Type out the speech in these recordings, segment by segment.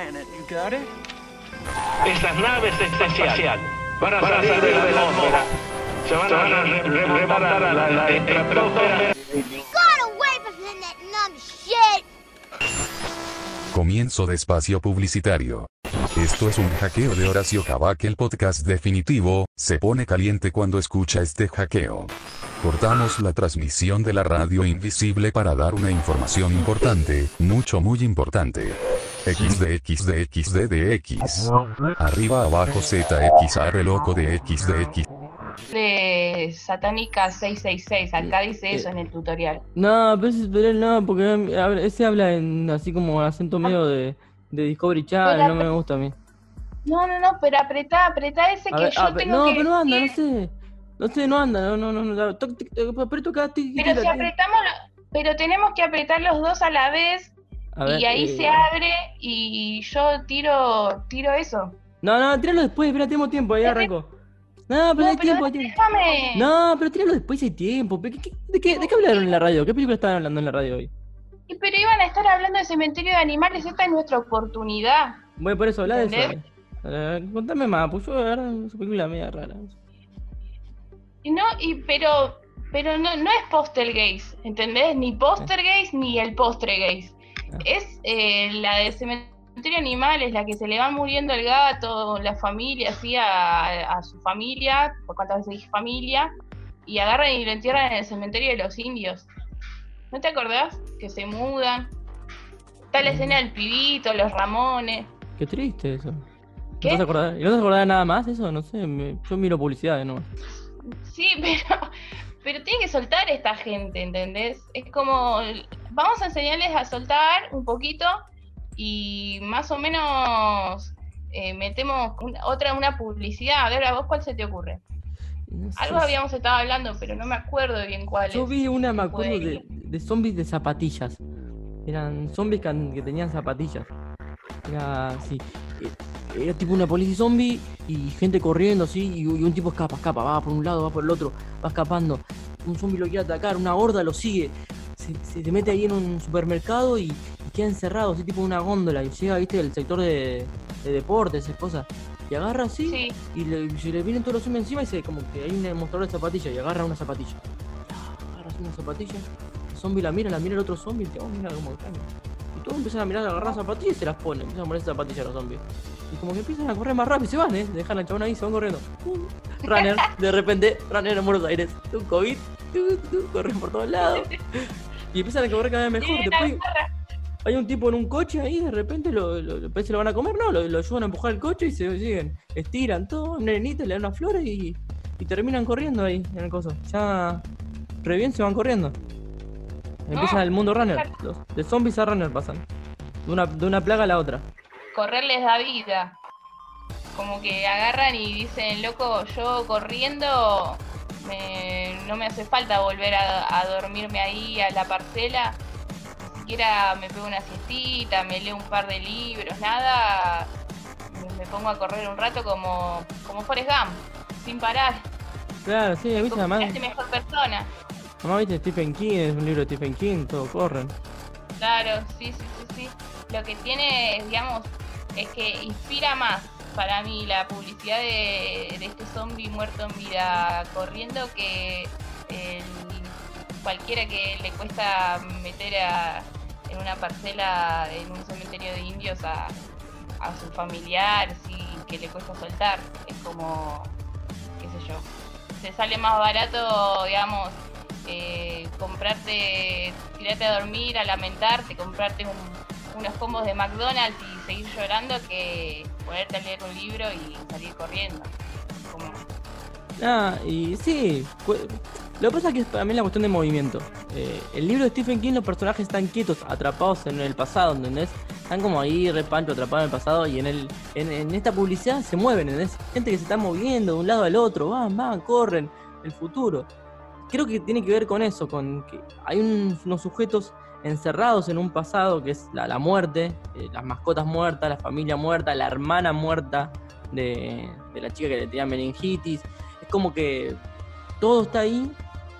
planet. You got it? Estas naves espaciales van a salir de la atmósfera. Se van a re- re- remontar a la, estratosfera. Got away from that numb shit! Comienzo de espacio publicitario. Esto es un hackeo de Horacio Cabac, el podcast definitivo, se pone caliente cuando escucha este hackeo. Cortamos la transmisión de la radio invisible para dar una información importante, mucho muy importante. XDXDXDDX. Arriba abajo ZXR loco de XDX. de Satánica 666. Acá dice eso en el tutorial. No, pero ese tutorial no, porque habla- ese habla en así como acento medio de, de Discovery Channel, no me gusta a mí. No, no, no, pero apretá, apretá ese A que ver, yo ah, tengo no, que pero no anda, no sé. No sé, no anda, no, no, no, no. Pero si apretamos, lo- pero tenemos que apretar los dos a la vez ver, y ahí eh, se abre y yo tiro, tiro eso. No, no, tíralo después, espera, tenemos tiempo, ahí arrancó. No, pero No, hay pero tiempo, hay tiempo. déjame. No, pero tíralo después, hay tiempo. ¿Qué- qué- de, qué, ¿De qué hablaron en la radio? ¿Qué película estaban hablando en la radio hoy? Pero iban a estar hablando de cementerio de animales, esta es nuestra oportunidad. Voy por eso, hablar de eso. Eh, contame más, pues yo verdad, esa película media rara. No, y pero, pero no, no es Postergeist, ¿entendés? Ni Postergeist ni el Postregeist. Ah. Es eh, la de cementerio de animales, la que se le va muriendo el gato, la familia, así a, a su familia, por cuántas veces dije familia, y agarran y lo entierran en el cementerio de los indios. ¿No te acordás? Que se mudan. Está la escena del pibito, los Ramones. Qué triste eso. ¿Qué? ¿No te acordás, ¿y no te acordás de nada más eso? No sé, me- yo miro publicidades no. Sí, pero, pero tiene que soltar esta gente, ¿entendés? Es como, vamos a enseñarles a soltar un poquito y más o menos eh, metemos otra, una publicidad. A ver, ¿a vos cuál se te ocurre? No sé, Algo habíamos estado hablando, pero no me acuerdo bien cuál Yo vi una, me acuerdo, de, de zombies de zapatillas. Eran zombies que, que tenían zapatillas. Era así. E- Era tipo una policía zombie y gente corriendo así. Y, y un tipo escapa, escapa, va por un lado, va por el otro, va escapando. Un zombie lo quiere atacar, una horda lo sigue. Se, se- se mete ahí en un supermercado y, y queda encerrado, así tipo una góndola. Y llega, viste, el sector de, de deportes, esas cosas. Y agarra así Sí, y le, se le vienen todos los zombies encima y se como que hay un demostrador de zapatillas y agarra una zapatilla. Agarra una zapatilla. El zombie la mira, la mira el otro zombie y te oh, mira cómo cambia. Todos empiezan a mirar, a agarrar zapatillas y se las ponen. Empiezan a poner zapatillas los zombies. Y como que empiezan a correr más rápido y se van, ¿eh? Dejan al chabón ahí, se van corriendo. Runner, de repente, runner en Buenos Aires. Un COVID, corren por todos lados. Y empiezan a correr cada vez mejor. Después, una hay un tipo en un coche ahí, de repente lo, lo, lo- parece lo van a comer, no, lo, lo ayudan a empujar el coche y se siguen. Estiran todo, un nenito, le dan unas flores y, y terminan corriendo ahí en el coso. Ya re bien se van corriendo. Empiezan el mundo runner. Los, de zombies a runner pasan. De una, de una plaga a la otra. correr les da vida. Como que agarran y dicen, loco, yo corriendo me- no me hace falta volver a, a dormirme ahí a la parcela. Ni siquiera me pego una siestita, me leo un par de libros, nada. Me, me pongo a correr un rato como, como Forrest Gump, sin parar. Claro, sí, viste, además, mejor persona. Además, viste Stephen King, es un libro de Stephen King, todo corren. Claro, sí, sí, sí, sí. Lo que tiene, digamos, es que inspira más para mí la publicidad de, de este zombie muerto en vida corriendo que el- cualquiera que le cuesta meter a- en una parcela en un cementerio de indios a, a su familiar, sí, que le cuesta soltar. Es como, qué sé yo, te sale más barato, digamos, eh, comprarte, tirarte a dormir, a lamentarte, comprarte un- unos combos de McDonald's y seguir llorando que ponerte a leer un libro y salir corriendo. Como, Ah, y sí. Lo que pasa es que es para mí la cuestión de movimiento. Eh, el libro de Stephen King, los personajes están quietos, atrapados en el pasado, ¿entendés? Están como ahí, repancho, atrapados en el pasado y en el en, en esta publicidad se mueven, ¿entendés? Gente que se está moviendo de un lado al otro, van, van, corren, el futuro. Creo que tiene que ver con eso, con que hay un- unos sujetos encerrados en un pasado que es la, la muerte, eh, las mascotas muertas, la familia muerta, la hermana muerta de, de la chica que le tenía meningitis. Es como que todo está ahí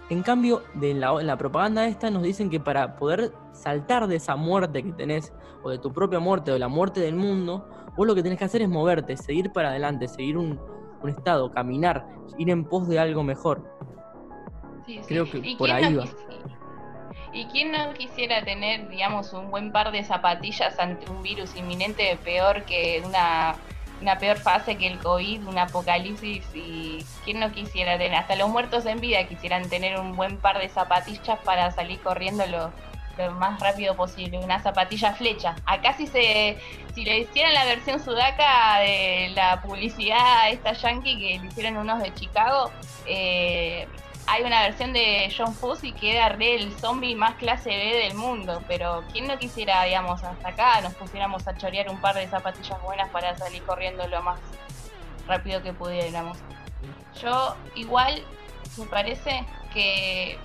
En cambio, de la, en la propaganda esta nos dicen que para poder saltar de esa muerte que tenés, o de tu propia muerte, o la muerte del mundo, vos lo que tenés que hacer es moverte, seguir para adelante, seguir un, un estado, caminar, ir en pos de algo mejor. Sí, sí. Creo que ¿Y por ahí no va. ¿Y quién no quisiera tener, digamos, un buen par de zapatillas ante un virus inminente peor que una, una peor fase que el COVID, un apocalipsis? ¿Y quién no quisiera tener? Hasta los muertos en vida quisieran tener un buen par de zapatillas para salir corriendo lo, lo más rápido posible, una zapatilla flecha. Acá si se si le hicieran la versión sudaca de la publicidad esta yankee que le hicieron unos de Chicago, eh, hay una versión de John Fuss y queda re el zombie más clase B del mundo, pero ¿quién no quisiera, digamos, hasta acá nos pusiéramos a chorear un par de zapatillas buenas para salir corriendo lo más rápido que pudiéramos? Yo igual me parece que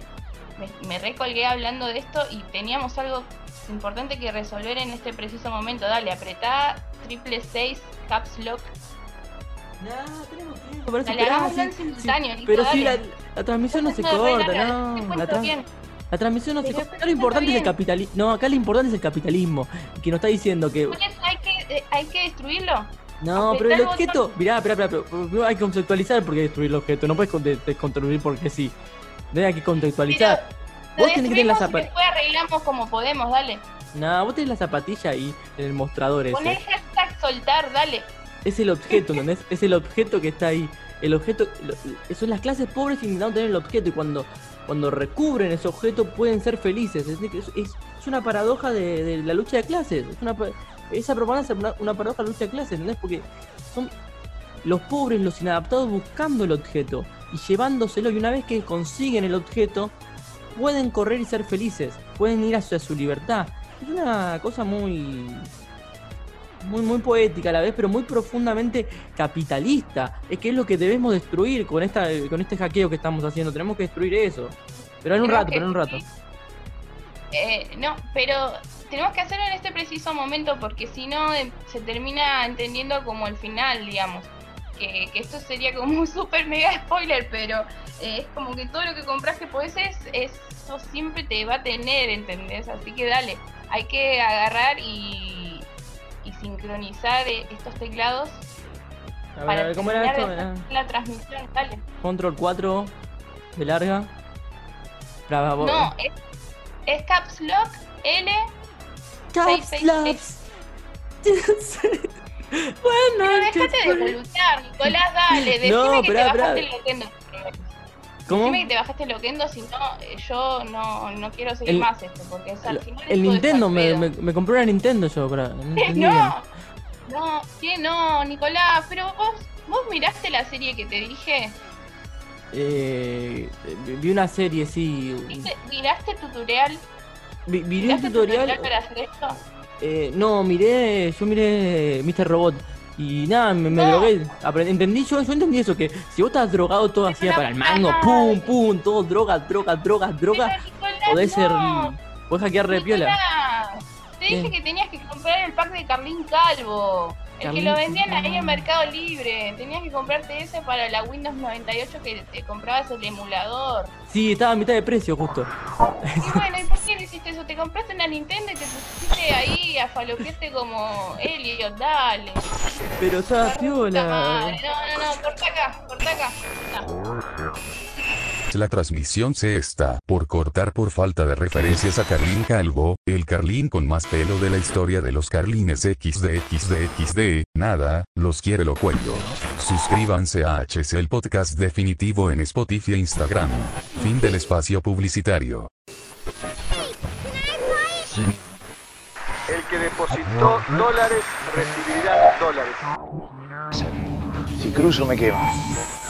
me, me recolgué hablando de esto y teníamos algo importante que resolver en este preciso momento. Dale, apretá triple 6 caps lock. Tenemos tiempo Dale, pero, hagámoslo sí, en sí, simultáneo, pero sí, la, transmisión no se corta, no. La, tra- transmisión no se Pero corta. Acá lo importante es el capitalismo. No, acá lo importante es el capitalismo. Que nos está diciendo que. Hay que, eh, hay que destruirlo. No, pero el objeto. Mirá, espera, espera, pero primero hay que conceptualizar por qué destruir el objeto. No puedes con- de- desconstruir porque sí. No hay que contextualizar. Vos tenés que tener la destruimos y zapatilla. después arreglamos como podemos, dale. No, vos tenés la zapatilla ahí en el mostrador ese. hashtag soltar, dale. Es el objeto, ¿entendés? Es el objeto que está ahí. El objeto. lo- son las clases pobres intentando tener el objeto y cuando, cuando recubren ese objeto pueden ser felices. Es, es, una paradoja de, la lucha de clases. Es una, esa propaganda es una, una paradoja de la lucha de clases, ¿entendés? Porque son los pobres, los inadaptados buscando el objeto y llevándoselo y una vez que consiguen el objeto pueden correr y ser felices, pueden ir hacia su libertad. Es una cosa muy muy muy poética a la vez, pero muy profundamente capitalista. Es que es lo que debemos destruir con esta con este hackeo que estamos haciendo. Tenemos que destruir eso. Pero en un Creo rato, pero en un rato. Eh, no, pero tenemos que hacerlo en este preciso momento porque si no eh, se termina entendiendo como el final, digamos. Que, que esto sería como un super mega spoiler, pero eh, es como que todo lo que compras que podés es, eso siempre te va a tener, ¿entendés? Así que dale, hay que agarrar y sincronizar eh, estos teclados A ver, para a ver, ¿cómo era esto? la transmisión, dale. Control 4 de larga. Bravo. No, es, es Caps Lock L Caps seis, Locks. Pero dejate de noches. boludear, Nicolás, dale, decime No, que esperá, te bajaste el Loquendo. ¿Cómo? Decime que te bajaste Loquendo, si no, eh, yo no, no quiero seguir El- más esto, porque es, al El, final el Nintendo, al me, me, me compré una Nintendo yo, para. No. No, ¿qué no, Nicolás? Pero vos, vos miraste la serie que te dije, Eh, vi una serie, sí. ¿Viste- ¿miraste el tutorial? Vi, ¿Miraste el tutorial. para hacer esto? Eh, no, miré, yo miré Mr. Robot y nada, me, drogué. Aprendí- entendí yo, yo entendí eso, que si vos estás drogado todo una para el mango, pum, pum, todo droga, droga, droga, droga, podés ser, podés hackear re piola. Nicolás, Te dije ¿Qué? que tenías que comprar el pack de Carlín Calvo. El que lo vendían ahí en Mercado Libre. Tenías que comprarte ese para la Windows 98 que te comprabas el emulador. Sí, estaba a mitad de precio justo. Y bueno, ¿y por qué no hiciste eso? Te compraste una Nintendo y te pusiste ahí a falopearte como Elliot, dale. Pero estaba piola. No, no, no, corta acá, corta acá. No. La transmisión se está por cortar por falta de referencias a Carlín Calvo, el Carlín con más pelo de la historia de los Carlines XD XD XD, nada, los quiere lo cuello. Suscríbanse a HC el podcast definitivo en Spotify e Instagram. Fin del espacio publicitario. El que depositó dólares recibirá dólares. Si cruzo me quemo.